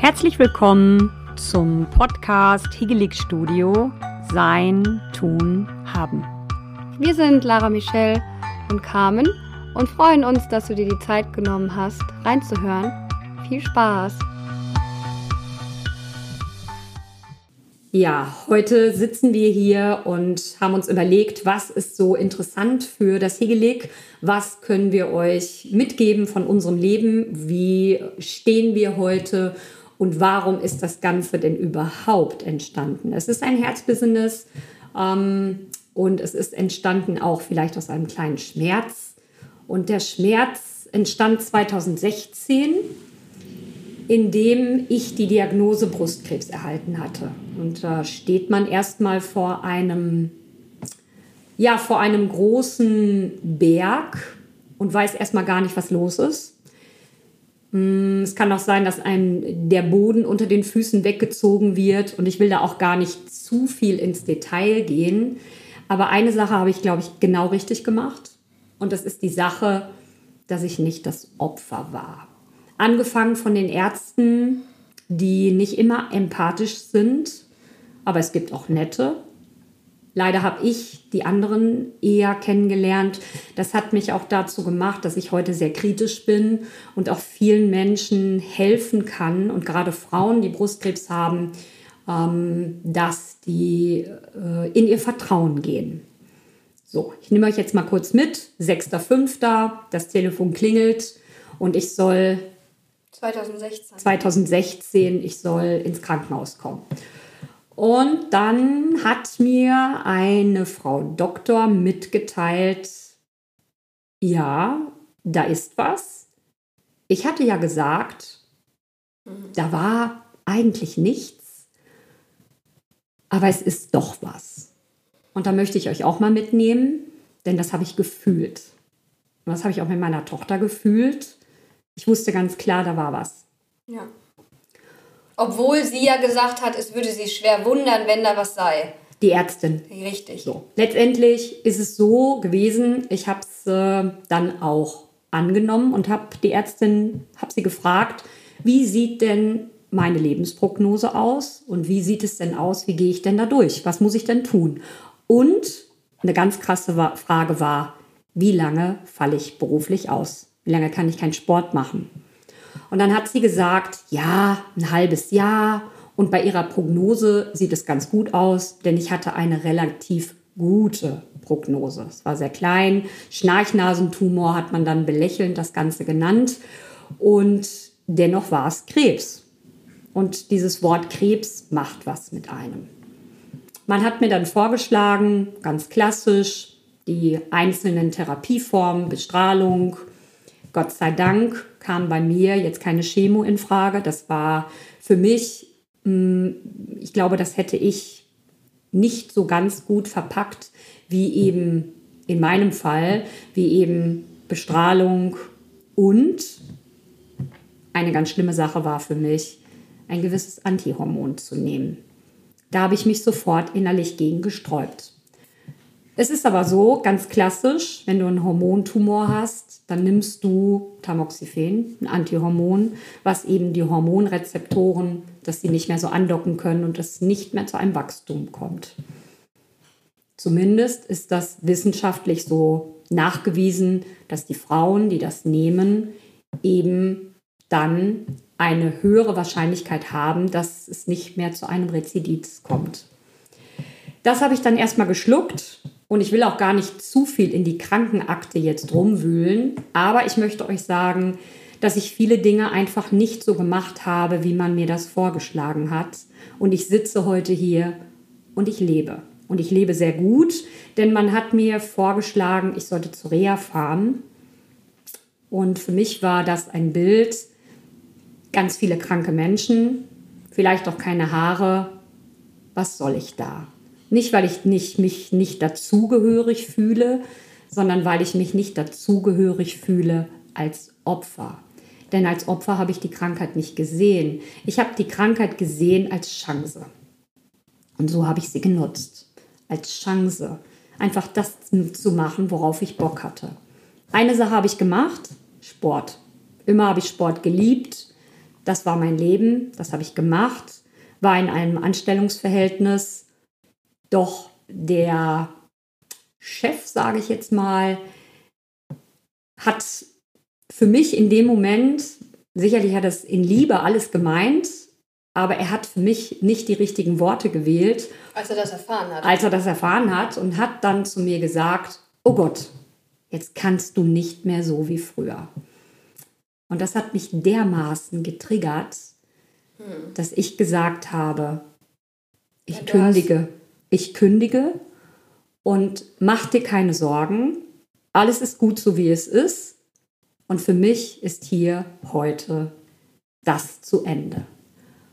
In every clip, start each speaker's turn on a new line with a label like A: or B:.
A: Herzlich willkommen zum Podcast Higelig Studio Sein, Tun, Haben.
B: Wir sind Lara Michelle und Carmen und freuen uns, dass du dir die Zeit genommen hast, reinzuhören. Viel Spaß!
A: Ja, heute sitzen wir hier und haben uns überlegt, was ist so interessant für das Hegelig, was können wir euch mitgeben von unserem Leben, wie stehen wir heute und warum ist das Ganze denn überhaupt entstanden. Es ist ein Herzbusiness ähm, und es ist entstanden auch vielleicht aus einem kleinen Schmerz und der Schmerz entstand 2016 in dem ich die Diagnose Brustkrebs erhalten hatte. Und da steht man erstmal vor einem, ja, vor einem großen Berg und weiß erstmal gar nicht, was los ist. Hm, es kann auch sein, dass einem der Boden unter den Füßen weggezogen wird und ich will da auch gar nicht zu viel ins Detail gehen. Aber eine Sache habe ich, glaube ich, genau richtig gemacht und das ist die Sache, dass ich nicht das Opfer war. Angefangen von den Ärzten, die nicht immer empathisch sind, aber es gibt auch nette. Leider habe ich die anderen eher kennengelernt. Das hat mich auch dazu gemacht, dass ich heute sehr kritisch bin und auch vielen Menschen helfen kann und gerade Frauen, die Brustkrebs haben, ähm, dass die äh, in ihr Vertrauen gehen. So, ich nehme euch jetzt mal kurz mit. 6.5. Das Telefon klingelt und ich soll
B: 2016.
A: 2016, ich soll ins Krankenhaus kommen. Und dann hat mir eine Frau Doktor mitgeteilt, ja, da ist was. Ich hatte ja gesagt, mhm. da war eigentlich nichts, aber es ist doch was. Und da möchte ich euch auch mal mitnehmen, denn das habe ich gefühlt. Und das habe ich auch mit meiner Tochter gefühlt. Ich wusste ganz klar, da war was.
B: Ja. Obwohl sie ja gesagt hat, es würde sie schwer wundern, wenn da was sei.
A: Die Ärztin.
B: Richtig.
A: So. Letztendlich ist es so gewesen, ich habe es äh, dann auch angenommen und habe die Ärztin, habe sie gefragt, wie sieht denn meine Lebensprognose aus und wie sieht es denn aus, wie gehe ich denn da durch, was muss ich denn tun? Und eine ganz krasse Frage war, wie lange falle ich beruflich aus? Wie lange kann ich keinen Sport machen? Und dann hat sie gesagt, ja, ein halbes Jahr. Und bei ihrer Prognose sieht es ganz gut aus, denn ich hatte eine relativ gute Prognose. Es war sehr klein. Schnarchnasentumor hat man dann belächelnd das Ganze genannt. Und dennoch war es Krebs. Und dieses Wort Krebs macht was mit einem. Man hat mir dann vorgeschlagen, ganz klassisch, die einzelnen Therapieformen, Bestrahlung, Gott sei Dank kam bei mir jetzt keine Chemo in Frage. Das war für mich, mm, ich glaube, das hätte ich nicht so ganz gut verpackt wie eben in meinem Fall, wie eben Bestrahlung und eine ganz schlimme Sache war für mich, ein gewisses Antihormon zu nehmen. Da habe ich mich sofort innerlich gegen gesträubt. Es ist aber so, ganz klassisch, wenn du einen Hormontumor hast, dann nimmst du Tamoxifen, ein Antihormon, was eben die Hormonrezeptoren, dass sie nicht mehr so andocken können und es nicht mehr zu einem Wachstum kommt. Zumindest ist das wissenschaftlich so nachgewiesen, dass die Frauen, die das nehmen, eben dann eine höhere Wahrscheinlichkeit haben, dass es nicht mehr zu einem Rezidiv kommt. Das habe ich dann erstmal geschluckt und ich will auch gar nicht zu viel in die Krankenakte jetzt rumwühlen, aber ich möchte euch sagen, dass ich viele Dinge einfach nicht so gemacht habe, wie man mir das vorgeschlagen hat. Und ich sitze heute hier und ich lebe. Und ich lebe sehr gut, denn man hat mir vorgeschlagen, ich sollte zu Reha fahren. Und für mich war das ein Bild, ganz viele kranke Menschen, vielleicht auch keine Haare. Was soll ich da? Nicht, weil ich nicht, mich nicht dazugehörig fühle, sondern weil ich mich nicht dazugehörig fühle als Opfer. Denn als Opfer habe ich die Krankheit nicht gesehen. Ich habe die Krankheit gesehen als Chance. Und so habe ich sie genutzt. Als Chance. Einfach das zu machen, worauf ich Bock hatte. Eine Sache habe ich gemacht, Sport. Immer habe ich Sport geliebt. Das war mein Leben, das habe ich gemacht, war in einem Anstellungsverhältnis. Doch der Chef, sage ich jetzt mal, hat für mich in dem Moment, sicherlich hat es in Liebe alles gemeint, aber er hat für mich nicht die richtigen Worte gewählt.
B: Als er das erfahren hat.
A: Als er das erfahren hat und hat dann zu mir gesagt, oh Gott, jetzt kannst du nicht mehr so wie früher. Und das hat mich dermaßen getriggert, hm. dass ich gesagt habe, ich ja, kündige, ich kündige und mach dir keine Sorgen. Alles ist gut so, wie es ist. Und für mich ist hier heute das zu Ende.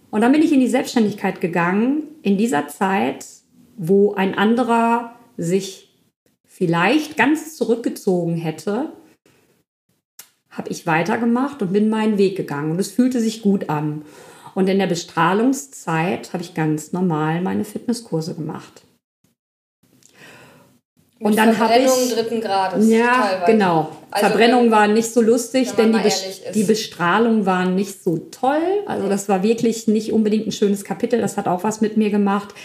A: Und dann bin ich in die Selbstständigkeit gegangen, in dieser Zeit, wo ein anderer sich vielleicht ganz zurückgezogen hätte, habe ich weitergemacht und bin meinen Weg gegangen. Und es fühlte sich gut an. Und in der Bestrahlungszeit habe ich ganz normal meine Fitnesskurse gemacht.
B: Und Mit dann habe ich dritten Grades.
A: Ja, teilweise. genau. Also Verbrennung war nicht so lustig, denn die, die, Bestrahlung war nicht so toll. Also das war wirklich nicht unbedingt ein schönes Kapitel. Das hat auch was mit mir gemacht.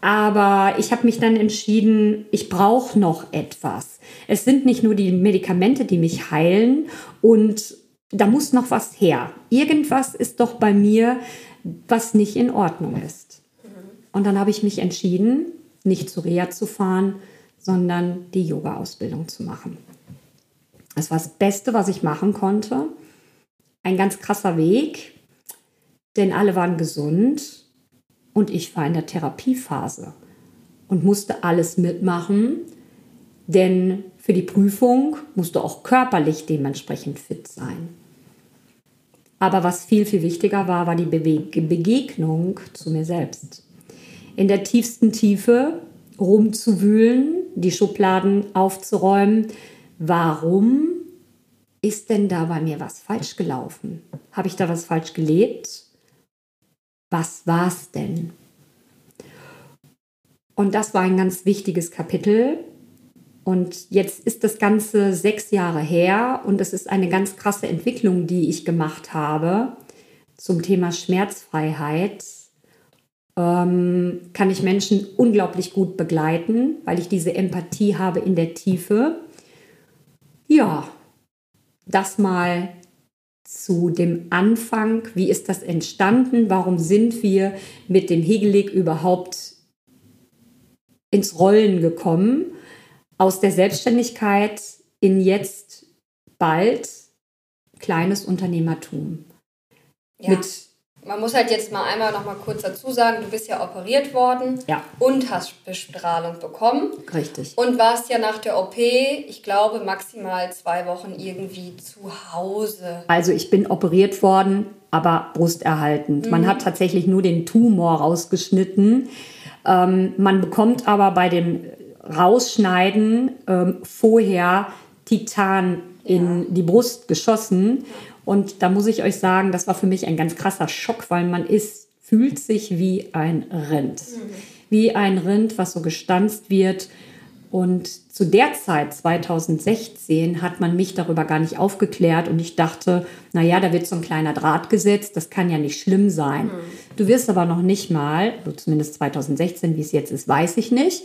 A: Aber ich habe mich dann entschieden, ich brauche noch etwas. Es sind nicht nur die Medikamente, die mich heilen und da muss noch was her. Irgendwas ist doch bei mir, was nicht in Ordnung ist. Und dann habe ich mich entschieden, nicht zu Reha zu fahren, sondern die Yoga-Ausbildung zu machen. Das war das Beste, was ich machen konnte. Ein ganz krasser Weg, denn alle waren gesund und ich war in der Therapiephase und musste alles mitmachen, denn für die Prüfung musste auch körperlich dementsprechend fit sein. Aber was viel, viel wichtiger war, war die Begegnung zu mir selbst. In der tiefsten Tiefe rumzuwühlen, die Schubladen aufzuräumen. Warum ist denn da bei mir was falsch gelaufen? Habe ich da was falsch gelebt? was war es denn? Und das war ein ganz wichtiges Kapitel. Und jetzt ist das Ganze sechs Jahre her und es ist eine ganz krasse Entwicklung, die ich gemacht habe zum Thema Schmerzfreiheit. Ähm, kann ich Menschen unglaublich gut begleiten, weil ich diese Empathie habe in der Tiefe. Ja, das mal zu dem Anfang, wie ist das entstanden, warum sind wir mit dem Hegelig überhaupt ins Rollen gekommen, aus der Selbstständigkeit in jetzt bald kleines Unternehmertum.
B: Ja. Mit man muss halt jetzt mal einmal noch mal kurz dazu sagen, du bist ja operiert worden
A: ja.
B: und hast Bestrahlung bekommen.
A: Richtig.
B: Und warst ja nach der OP, ich glaube, maximal zwei Wochen irgendwie zu Hause.
A: Also ich bin operiert worden, aber brusterhaltend. Mhm. Man hat tatsächlich nur den Tumor rausgeschnitten. Ähm, man bekommt aber bei dem Rausschneiden ähm, vorher Titan in ja. die Brust geschossen. Und da muss ich euch sagen, das war für mich ein ganz krasser Schock, weil man ist, fühlt sich wie ein Rind. Mhm. Wie ein Rind, was so gestanzt wird. Und zu der Zeit, 2016, hat man mich darüber gar nicht aufgeklärt und ich dachte, naja, da wird so ein kleiner Draht gesetzt, das kann ja nicht schlimm sein. Mhm. Du wirst aber noch nicht mal, zumindest 2016, wie es jetzt ist, weiß ich nicht,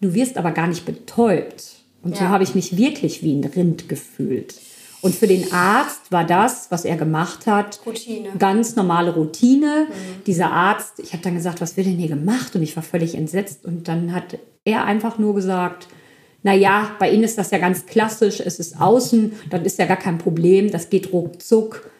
A: du wirst aber gar nicht betäubt. Und ja. so habe ich mich wirklich wie ein Rind gefühlt. Und für den Arzt war das, was er gemacht hat,
B: Routine.
A: ganz normale Routine. Mhm. Dieser Arzt, ich habe dann gesagt, was wird denn hier gemacht? Und ich war völlig entsetzt. Und dann hat er einfach nur gesagt, na ja, bei Ihnen ist das ja ganz klassisch, es ist außen, dann ist ja gar kein Problem, das geht ruckzuck.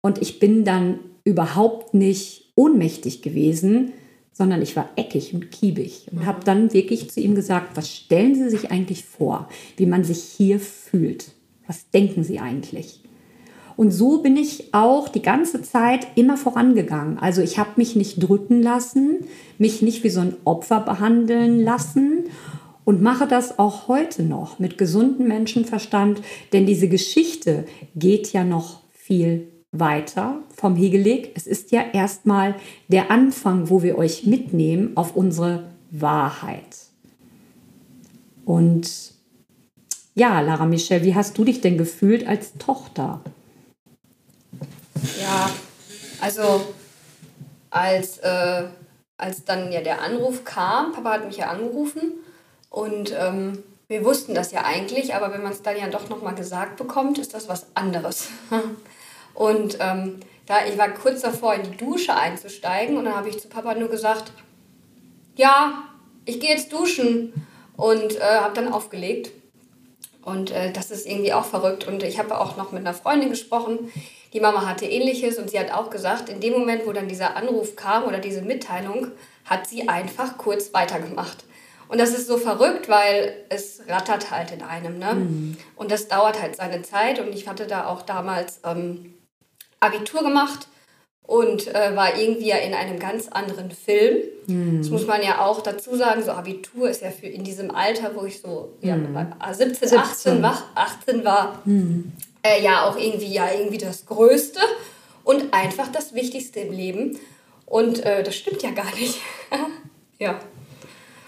A: Und ich bin dann überhaupt nicht ohnmächtig gewesen, sondern ich war eckig und kiebig und mhm. habe dann wirklich zu ihm gesagt, was stellen Sie sich eigentlich vor, wie man sich hier fühlt? Was denken Sie eigentlich? Und so bin ich auch die ganze Zeit immer vorangegangen. Also ich habe mich nicht drücken lassen, mich nicht wie so ein Opfer behandeln lassen und mache das auch heute noch mit gesundem Menschenverstand, denn diese Geschichte geht ja noch viel weiter vom Hegelig. Es ist ja erstmal der Anfang, wo wir euch mitnehmen auf unsere Wahrheit. Und ja, Lara Michelle, wie hast du dich denn gefühlt als Tochter?
C: Ja, also als, äh, als dann ja der Anruf kam, Papa hat mich ja angerufen und ähm, wir wussten das ja eigentlich, aber wenn man es dann ja doch nochmal gesagt bekommt, ist das was anderes. und ähm, da ich war kurz davor, in die Dusche einzusteigen und dann habe ich zu Papa nur gesagt, ja, ich gehe jetzt duschen und äh, habe dann aufgelegt. Und äh, das ist irgendwie auch verrückt. Und ich habe auch noch mit einer Freundin gesprochen, die Mama hatte ähnliches und sie hat auch gesagt, in dem Moment, wo dann dieser Anruf kam oder diese Mitteilung, hat sie einfach kurz weitergemacht. Und das ist so verrückt, weil es rattert halt in einem. Ne? Mhm. Und das dauert halt seine Zeit. Und ich hatte da auch damals ähm, Abitur gemacht und äh, war irgendwie ja in einem ganz anderen Film. Mhm. Das muss man ja auch dazu sagen. So Abitur ist ja für in diesem Alter, wo ich so ja, mhm. 17, 17, 18 war, 18 war mhm. äh, ja auch irgendwie ja irgendwie das Größte und einfach das Wichtigste im Leben. Und äh, das stimmt ja gar nicht. ja.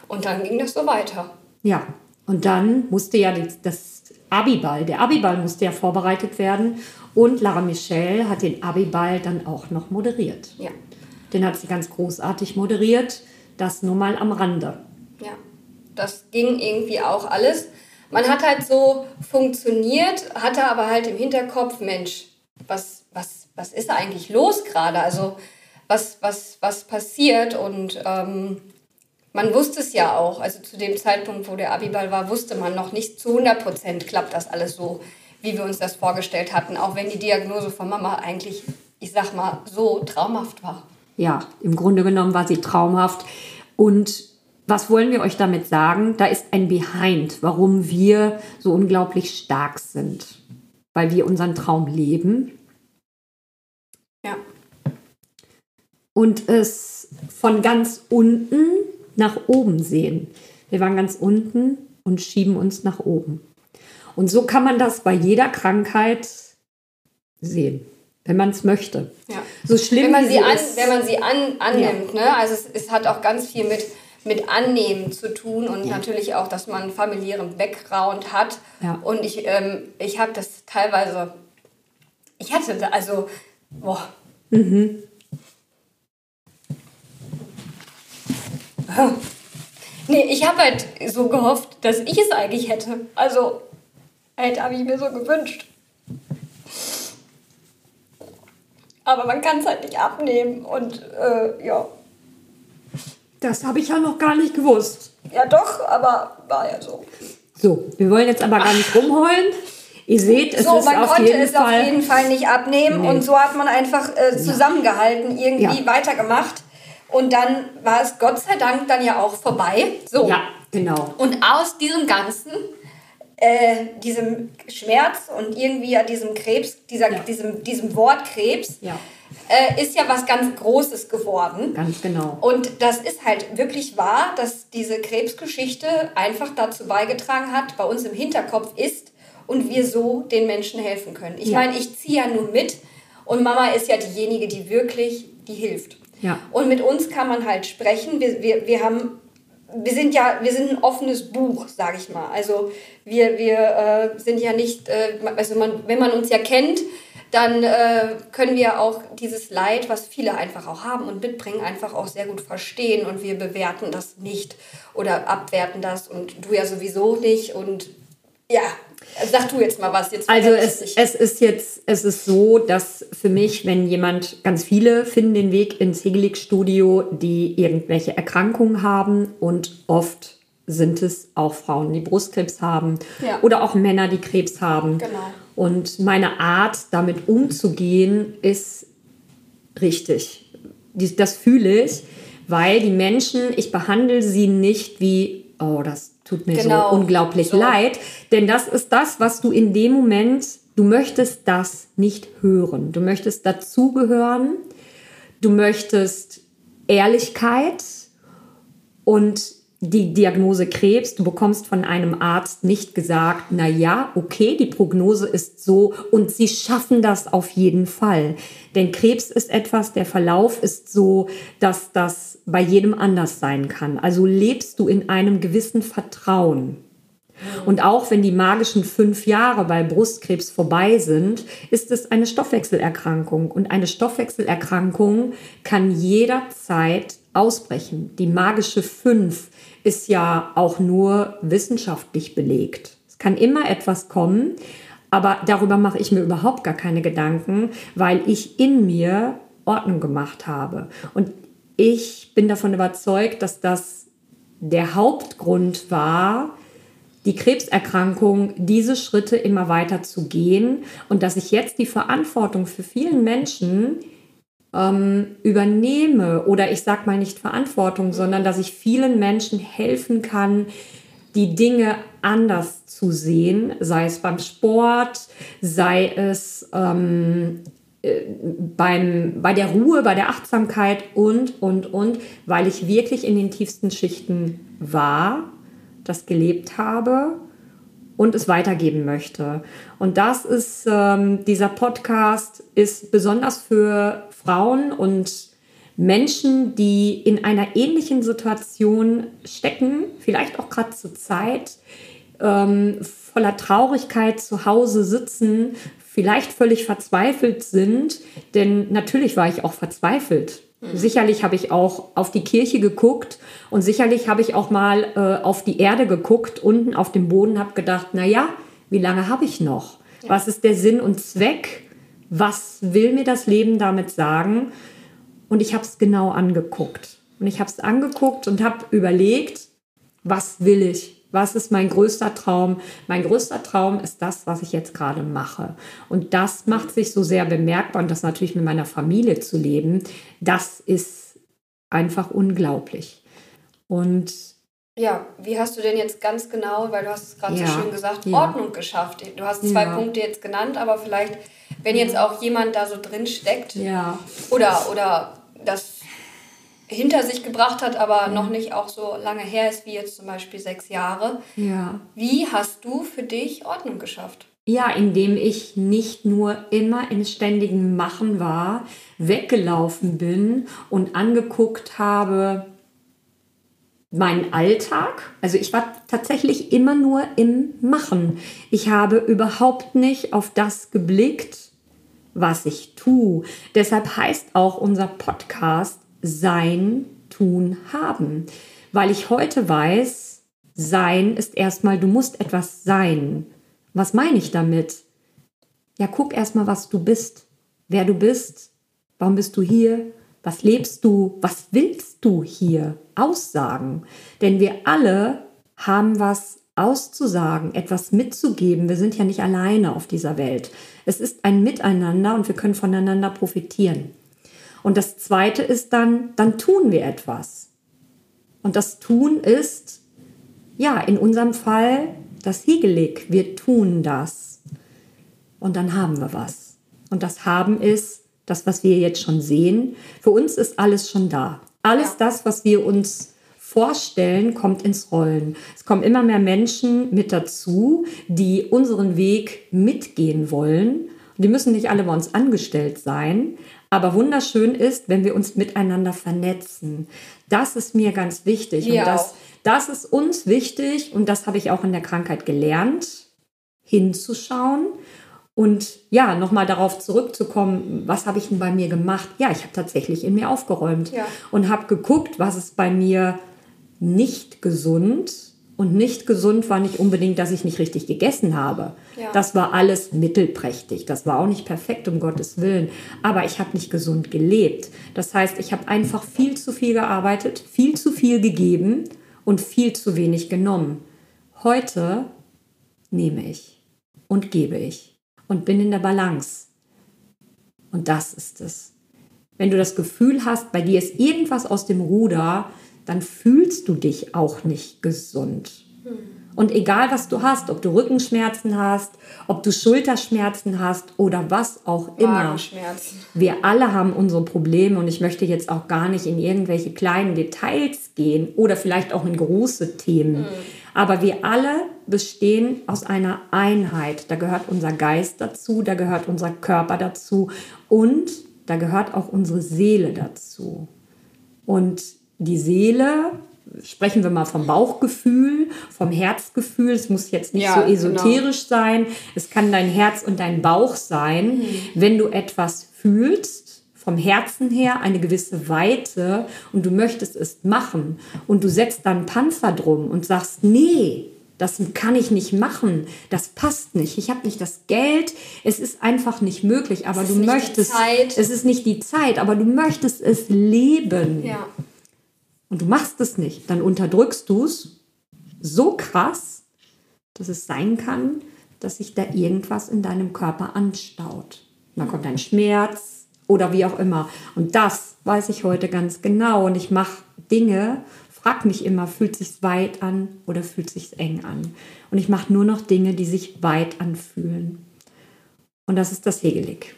C: Und dann ging das so weiter.
A: Ja, und dann musste ja das Abiball, der Abiball musste ja vorbereitet werden. Und Lara Michelle hat den Abiball dann auch noch moderiert.
C: Ja.
A: Den hat sie ganz großartig moderiert. Das nur mal am Rande.
C: Ja, das ging irgendwie auch alles. Man hat halt so funktioniert, hatte aber halt im Hinterkopf, Mensch, was, was, was ist da eigentlich los gerade? Also was, was, was passiert? Und ähm, man wusste es ja auch, also zu dem Zeitpunkt, wo der Abiball war, wusste man noch nicht zu 100 Prozent klappt das alles so, wie wir uns das vorgestellt hatten, auch wenn die Diagnose von Mama eigentlich, ich sag mal, so traumhaft war.
A: Ja, im Grunde genommen war sie traumhaft. Und was wollen wir euch damit sagen? Da ist ein Behind, warum wir so unglaublich stark sind. Weil wir unseren Traum leben.
C: Ja.
A: Und es von ganz unten nach oben sehen. Wir waren ganz unten und schieben uns nach oben. Und so kann man das bei jeder Krankheit sehen, wenn man es möchte.
C: Ja. So schlimm wenn man sie, an, ist, wenn man sie an, annimmt. Ja. Ne? Also es, es hat auch ganz viel mit, mit Annehmen zu tun und ja. natürlich auch, dass man einen familiären Background hat. Ja. Und ich, ähm, ich habe das teilweise, ich hatte da, also, boah. Mhm. Nee, ich habe halt so gehofft, dass ich es eigentlich hätte. Also, halt, habe ich mir so gewünscht. Aber man kann es halt nicht abnehmen und äh, ja.
A: Das habe ich ja noch gar nicht gewusst.
C: Ja, doch, aber war ja so.
A: So, wir wollen jetzt aber gar nicht rumheulen. Ihr seht, es
C: so,
A: ist
C: man
A: auf
C: konnte
A: jeden
C: es
A: Fall
C: auf jeden Fall nicht abnehmen nee. und so hat man einfach äh, zusammengehalten, irgendwie ja. weitergemacht. Und dann war es Gott sei Dank dann ja auch vorbei. So.
A: Ja, genau.
C: Und aus diesem Ganzen, äh, diesem Schmerz und irgendwie ja diesem Krebs, dieser, ja. diesem, diesem Wort Krebs,
A: ja.
C: äh, ist ja was ganz Großes geworden.
A: Ganz genau.
C: Und das ist halt wirklich wahr, dass diese Krebsgeschichte einfach dazu beigetragen hat, bei uns im Hinterkopf ist und wir so den Menschen helfen können. Ich ja. meine, ich ziehe ja nur mit und Mama ist ja diejenige, die wirklich, die hilft.
A: Ja.
C: Und mit uns kann man halt sprechen. Wir, wir, wir haben wir sind ja, wir sind ein offenes Buch, sage ich mal. Also wir, wir äh, sind ja nicht, äh, also man, wenn man uns ja kennt, dann äh, können wir auch dieses Leid, was viele einfach auch haben und mitbringen, einfach auch sehr gut verstehen und wir bewerten das nicht oder abwerten das und du ja sowieso nicht und ja, Sag du jetzt mal was. Jetzt
A: also es, es ist jetzt, es ist so, dass für mich, wenn jemand, ganz viele finden den Weg ins Hegelig-Studio, die irgendwelche Erkrankungen haben und oft sind es auch Frauen, die Brustkrebs haben ja. oder auch Männer, die Krebs haben.
C: Genau.
A: Und meine Art, damit umzugehen, ist richtig. Das fühle ich, weil die Menschen, ich behandle sie nicht wie, oh, das tut mir genau. so unglaublich so. leid. Denn das ist das, was du in dem Moment, du möchtest das nicht hören. Du möchtest dazugehören. Du möchtest Ehrlichkeit und die Diagnose Krebs, du bekommst von einem Arzt nicht gesagt, na ja, okay, die Prognose ist so und sie schaffen das auf jeden Fall. Denn Krebs ist etwas, der Verlauf ist so, dass das bei jedem anders sein kann. Also lebst du in einem gewissen Vertrauen. Und auch wenn die magischen fünf Jahre bei Brustkrebs vorbei sind, ist es eine Stoffwechselerkrankung. Und eine Stoffwechselerkrankung kann jederzeit ausbrechen. Die magische fünf ist ja auch nur wissenschaftlich belegt. Es kann immer etwas kommen, aber darüber mache ich mir überhaupt gar keine Gedanken, weil ich in mir Ordnung gemacht habe. Und ich bin davon überzeugt, dass das der Hauptgrund war, die Krebserkrankung diese Schritte immer weiter zu gehen und dass ich jetzt die Verantwortung für vielen Menschen ähm, übernehme oder ich sage mal nicht Verantwortung, sondern dass ich vielen Menschen helfen kann, die Dinge anders zu sehen, sei es beim Sport, sei es ähm, äh, beim, bei der Ruhe, bei der Achtsamkeit und, und, und, weil ich wirklich in den tiefsten Schichten war, das gelebt habe und es weitergeben möchte. Und das ist, ähm, dieser Podcast ist besonders für Frauen und Menschen, die in einer ähnlichen Situation stecken, vielleicht auch gerade zur Zeit, ähm, voller Traurigkeit zu Hause sitzen, vielleicht völlig verzweifelt sind, denn natürlich war ich auch verzweifelt. Mhm. Sicherlich habe ich auch auf die Kirche geguckt und sicherlich habe ich auch mal äh, auf die Erde geguckt, unten auf dem Boden, habe gedacht, na ja, wie lange habe ich noch? Ja. Was ist der Sinn und Zweck? Was will mir das Leben damit sagen? Und ich habe es genau angeguckt. Und ich habe es angeguckt und habe überlegt, was will ich? Was ist mein größter Traum? Mein größter Traum ist das, was ich jetzt gerade mache. Und das macht sich so sehr bemerkbar und das natürlich mit meiner Familie zu leben, das ist einfach unglaublich. Und
C: ja, wie hast du denn jetzt ganz genau, weil du hast es gerade ja, so schön gesagt, ja. Ordnung geschafft? Du hast zwei ja. Punkte jetzt genannt, aber vielleicht, wenn jetzt auch jemand da so drin steckt
A: ja.
C: oder, oder das hinter sich gebracht hat, aber noch nicht auch so lange her ist wie jetzt zum Beispiel sechs Jahre.
A: Ja.
C: Wie hast du für dich Ordnung geschafft?
A: Ja, indem ich nicht nur immer im ständigen Machen war, weggelaufen bin und angeguckt habe meinen Alltag. Also ich war tatsächlich immer nur im Machen. Ich habe überhaupt nicht auf das geblickt, was ich tue. Deshalb heißt auch unser Podcast sein, tun, haben. Weil ich heute weiß, sein ist erstmal, du musst etwas sein. Was meine ich damit? Ja, guck erstmal, was du bist, wer du bist, warum bist du hier, was lebst du, was willst du hier aussagen? Denn wir alle haben was auszusagen, etwas mitzugeben. Wir sind ja nicht alleine auf dieser Welt. Es ist ein Miteinander und wir können voneinander profitieren. Und das Zweite ist dann, dann tun wir etwas. Und das Tun ist, ja, in unserem Fall das Hegelig. Wir tun das. Und dann haben wir was. Und das Haben ist das, was wir jetzt schon sehen. Für uns ist alles schon da. Alles das, was wir uns vorstellen, kommt ins Rollen. Es kommen immer mehr Menschen mit dazu, die unseren Weg mitgehen wollen. die müssen nicht alle bei uns angestellt sein, aber wunderschön ist, wenn wir uns miteinander vernetzen. Das ist mir ganz wichtig.
C: Mir
A: und das,
C: auch.
A: das ist uns wichtig und das habe ich auch in der Krankheit gelernt, hinzuschauen. Und ja, nochmal darauf zurückzukommen, was habe ich denn bei mir gemacht? Ja, ich habe tatsächlich in mir aufgeräumt
C: ja.
A: und habe geguckt, was ist bei mir nicht gesund und nicht gesund war nicht unbedingt, dass ich nicht richtig gegessen habe.
C: Ja.
A: Das war alles mittelprächtig. Das war auch nicht perfekt, um Gottes Willen. Aber ich habe nicht gesund gelebt. Das heißt, ich habe einfach viel zu viel gearbeitet, viel zu viel gegeben und viel zu wenig genommen. Heute nehme ich und gebe ich und bin in der Balance. Und das ist es. Wenn du das Gefühl hast, bei dir ist irgendwas aus dem Ruder, dann fühlst du dich auch nicht gesund. Und egal, was du hast, ob du Rückenschmerzen hast, ob du Schulterschmerzen hast oder was auch immer, wir alle haben unsere Probleme und ich möchte jetzt auch gar nicht in irgendwelche kleinen Details gehen oder vielleicht auch in große Themen. Mhm. Aber wir alle bestehen aus einer Einheit. Da gehört unser Geist dazu, da gehört unser Körper dazu und da gehört auch unsere Seele dazu. Und die Seele, sprechen wir mal vom Bauchgefühl, vom Herzgefühl. Es muss jetzt nicht
C: Ja,
A: so
C: genau.
A: esoterisch sein. Es kann dein Herz und dein Bauch sein. Wenn du etwas fühlst, vom Herzen her eine gewisse Weite und du möchtest es machen und du setzt dann Panzer drum und sagst, nee, das kann ich nicht machen, das passt nicht, ich habe nicht das Geld, es ist einfach nicht möglich, aber du möchtest, es ist nicht die Zeit, aber du möchtest es leben
C: Ja.
A: Und du machst es nicht, dann unterdrückst du es so krass, dass es sein kann, dass sich da irgendwas in deinem Körper anstaut. Dann kommt ein Schmerz oder wie auch immer. Und das weiß ich heute ganz genau. Und ich mache Dinge, frag mich immer, fühlt sich weit an oder fühlt sich eng an? Und ich mache nur noch Dinge, die sich weit anfühlen. Und das ist das Hegelig.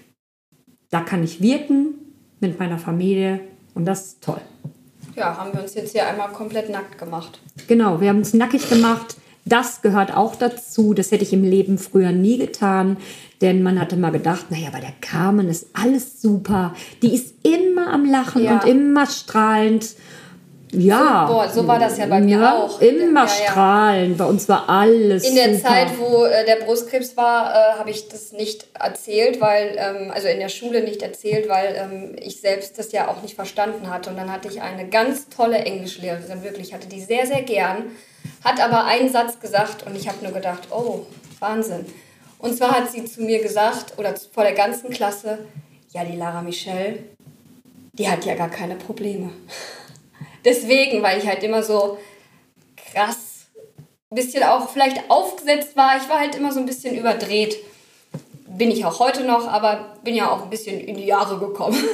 A: Da kann ich wirken mit meiner Familie und das ist toll.
C: Ja, haben wir uns jetzt hier einmal komplett nackt gemacht.
A: Genau, wir haben uns nackig gemacht. Das gehört auch dazu. Das hätte ich im Leben früher nie getan. Denn man hatte mal gedacht, naja, bei der Carmen ist alles super. Die ist immer am Lachen
C: Ja.
A: und immer strahlend. Ja.
C: So, boah, so war das ja bei mir
A: Ja,
C: auch.
A: Immer
C: Ja, ja.
A: strahlend. Bei uns war alles
C: In der
A: super.
C: Zeit, wo äh, der Brustkrebs war, äh, habe ich das nicht erzählt, weil, ähm, also in der Schule nicht erzählt, weil ähm, ich selbst das ja auch nicht verstanden hatte. Und dann hatte ich eine ganz tolle Englischlehrerin, wirklich, hatte die sehr, sehr gern, hat aber einen Satz gesagt und ich habe nur gedacht, oh, Wahnsinn. Und zwar hat sie zu mir gesagt, oder vor der ganzen Klasse, ja, die Lara Michelle, die hat ja gar keine Probleme. Deswegen, weil ich halt immer so krass ein bisschen auch vielleicht aufgesetzt war. Ich war halt immer so ein bisschen überdreht. Bin ich auch heute noch, aber bin ja auch ein bisschen in die Jahre gekommen.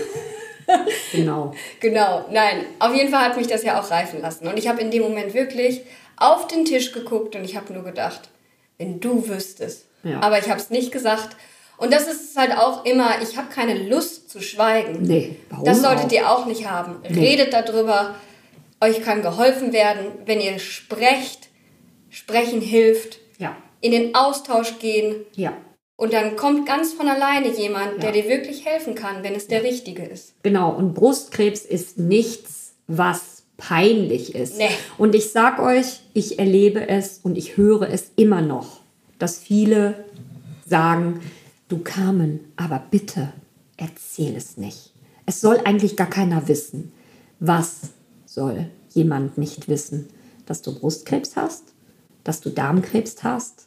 A: Genau.
C: genau, nein, auf jeden Fall hat mich das ja auch reifen lassen. Und ich habe in dem Moment wirklich auf den Tisch geguckt und ich habe nur gedacht, wenn du wüsstest.
A: Ja.
C: Aber ich habe es nicht gesagt. Und das ist halt auch immer, ich habe keine Lust zu schweigen.
A: Nee, warum
C: Das solltet
A: auch?
C: ihr auch nicht haben. Redet darüber. Euch kann geholfen werden, wenn ihr sprecht. Sprechen hilft.
A: Ja.
C: In den Austausch gehen.
A: Ja.
C: Und dann kommt ganz von alleine jemand, der
A: Ja.
C: dir wirklich helfen kann, wenn es der Richtige ist.
A: Genau, und Brustkrebs ist nichts, was peinlich ist.
C: Nee.
A: Und ich sag euch, ich erlebe es und ich höre es immer noch, dass viele sagen, du Carmen, aber bitte erzähl es nicht. Es soll eigentlich gar keiner wissen. Was soll jemand nicht wissen? Dass du Brustkrebs hast? Dass du Darmkrebs hast?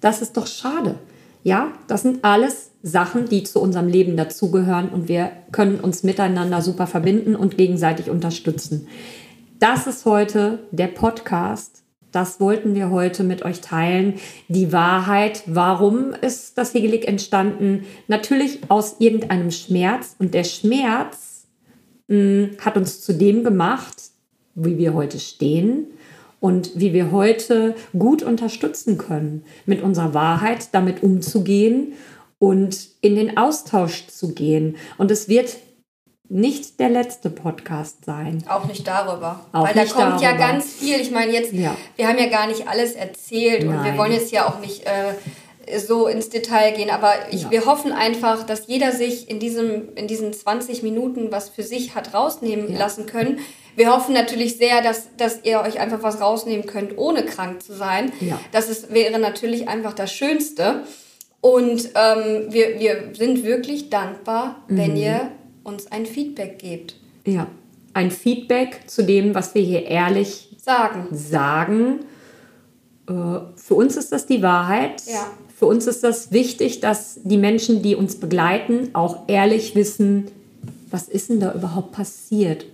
A: Das ist doch schade. Ja, das sind alles Sachen, die zu unserem Leben dazugehören und wir können uns miteinander super verbinden und gegenseitig unterstützen. Das ist heute der Podcast. Das wollten wir heute mit euch teilen. Die Wahrheit, warum ist das Hegelig entstanden? Natürlich aus irgendeinem Schmerz und der Schmerz hat uns zu dem gemacht, wie wir heute stehen und wie wir heute gut unterstützen können, mit unserer Wahrheit damit umzugehen und in den Austausch zu gehen. Und es wird nicht der letzte Podcast sein.
C: Auch nicht darüber.
A: Auch
C: Weil da kommt ja
A: darüber.
C: ganz viel. Ich meine, jetzt,
A: Ja.
C: wir haben ja gar nicht alles erzählt und wir
A: Nein.
C: wollen jetzt ja auch nicht äh, so ins Detail gehen, aber ich,
A: Ja.
C: wir hoffen einfach, dass jeder sich in, diesem, in diesen 20 Minuten was für sich hat rausnehmen
A: Ja.
C: lassen können. Wir hoffen natürlich sehr, dass, dass ihr euch einfach was rausnehmen könnt, ohne krank zu sein.
A: Ja.
C: Das ist, wäre natürlich einfach das Schönste. Und ähm, wir, wir sind wirklich dankbar,
A: Mhm.
C: wenn ihr uns ein Feedback gebt.
A: Ja. Ein Feedback zu dem, was wir hier ehrlich
C: Sagen.
A: sagen. Äh, Für uns ist das die Wahrheit.
C: Ja.
A: Für uns ist das wichtig, dass die Menschen, die uns begleiten, auch ehrlich wissen, was ist denn da überhaupt passiert?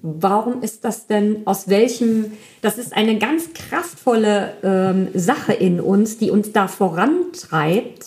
A: Warum ist das denn, aus welchem, das ist eine ganz kraftvolle ähm, Sache in uns, die uns da vorantreibt,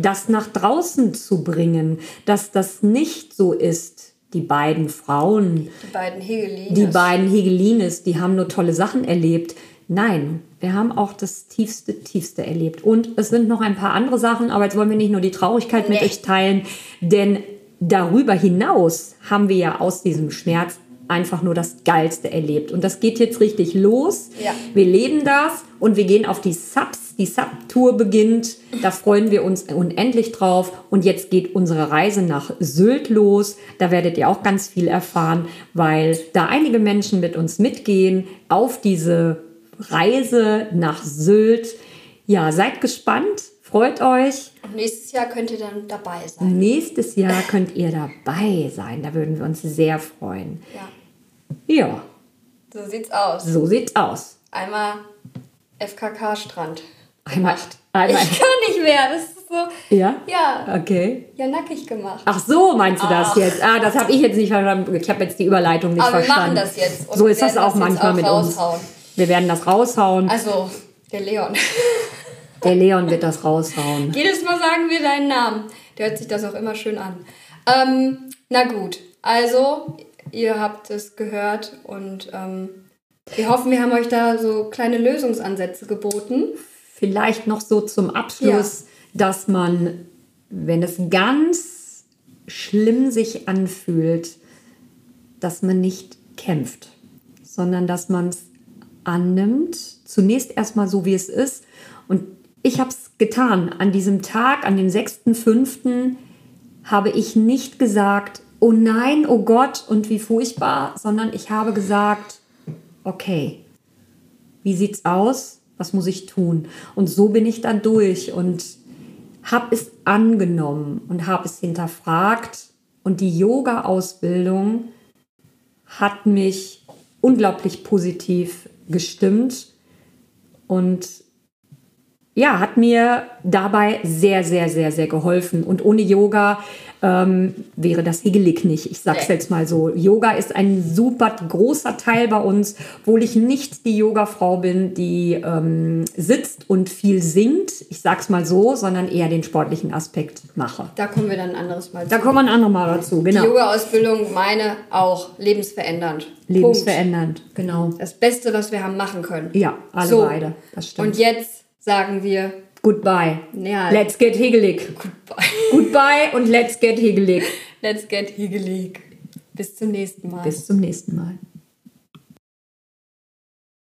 A: das nach draußen zu bringen, dass das nicht so ist, die beiden Frauen,
C: Die beiden Hegelines.
A: die beiden Hegelines, die haben nur tolle Sachen erlebt. Nein, wir haben auch das tiefste, tiefste erlebt. Und es sind noch ein paar andere Sachen, aber jetzt wollen wir nicht nur die Traurigkeit mit
C: Nee.
A: euch teilen, denn darüber hinaus haben wir ja aus diesem Schmerz einfach nur das Geilste erlebt. Und das geht jetzt richtig los.
C: Ja.
A: Wir leben das und wir gehen auf die Subs die Subtour beginnt. Da freuen wir uns unendlich drauf. Und jetzt geht unsere Reise nach Sylt los. Da werdet ihr auch ganz viel erfahren, weil da einige Menschen mit uns mitgehen auf diese Reise nach Sylt. Ja, seid gespannt, freut euch.
C: Und nächstes Jahr könnt ihr dann dabei sein.
A: Nächstes Jahr könnt ihr dabei sein. Da würden wir uns sehr freuen.
C: Ja,
A: Ja,
C: so sieht's aus.
A: so sieht's aus.
C: Einmal FKK-Strand.
A: Einmal, einmal.
C: Ich kann nicht mehr. Das ist so.
A: Ja?
C: Ja,
A: Okay.
C: ja, nackig gemacht.
A: Ach so, meinst du das
C: Ach.
A: jetzt? Ah, das habe ich jetzt nicht verstanden. Ich habe jetzt die Überleitung nicht
C: Aber wir
A: verstanden.
C: machen das jetzt. und
A: so
C: wir
A: ist das auch manchmal
C: auch
A: mit
C: raushauen.
A: uns. Wir werden das raushauen.
C: Also, der Leon.
A: Der Leon wird das raushauen.
C: Jedes Mal sagen wir deinen Namen. Der hört sich das auch immer schön an. Ähm, na gut, also, ihr habt es gehört und ähm, wir hoffen, wir haben euch da so kleine Lösungsansätze geboten.
A: Vielleicht noch so zum Abschluss, dass man, wenn es ganz schlimm sich anfühlt, dass man nicht kämpft, sondern dass man es annimmt. Zunächst erstmal so, wie es ist. Und ich habe es getan. An diesem Tag, an dem 6.5., habe ich nicht gesagt, oh nein, oh Gott und wie furchtbar, sondern ich habe gesagt, okay, wie sieht's aus? Was muss ich tun? Und so bin ich dann durch und habe es angenommen und habe es hinterfragt. Und die Yoga-Ausbildung hat mich unglaublich positiv gestimmt und ja, hat mir dabei sehr, sehr, sehr, sehr geholfen. Und ohne Yoga ähm, wäre das Hegelig nicht. Ich sag's
C: Nee.
A: jetzt mal so. Yoga ist ein super großer Teil bei uns, obwohl ich nicht die Yogafrau bin, die ähm, sitzt und viel singt. Ich sag's mal so, sondern eher den sportlichen Aspekt mache.
C: Da kommen wir dann ein anderes Mal
A: Da
C: zu.
A: kommen wir ein andermal dazu,
C: Die
A: genau.
C: Yoga-Ausbildung, meine auch, lebensverändernd. Punkt.
A: Lebensverändernd, genau.
C: Das Beste, was wir haben machen können.
A: Ja, alle
C: So.
A: beide. Das stimmt.
C: Und jetzt sagen wir
A: Goodbye.
C: Ja.
A: Let's get hegelig.
C: Goodbye.
A: Goodbye und let's get hegelig.
C: Let's get higelig. Bis zum nächsten Mal.
A: Bis zum nächsten Mal.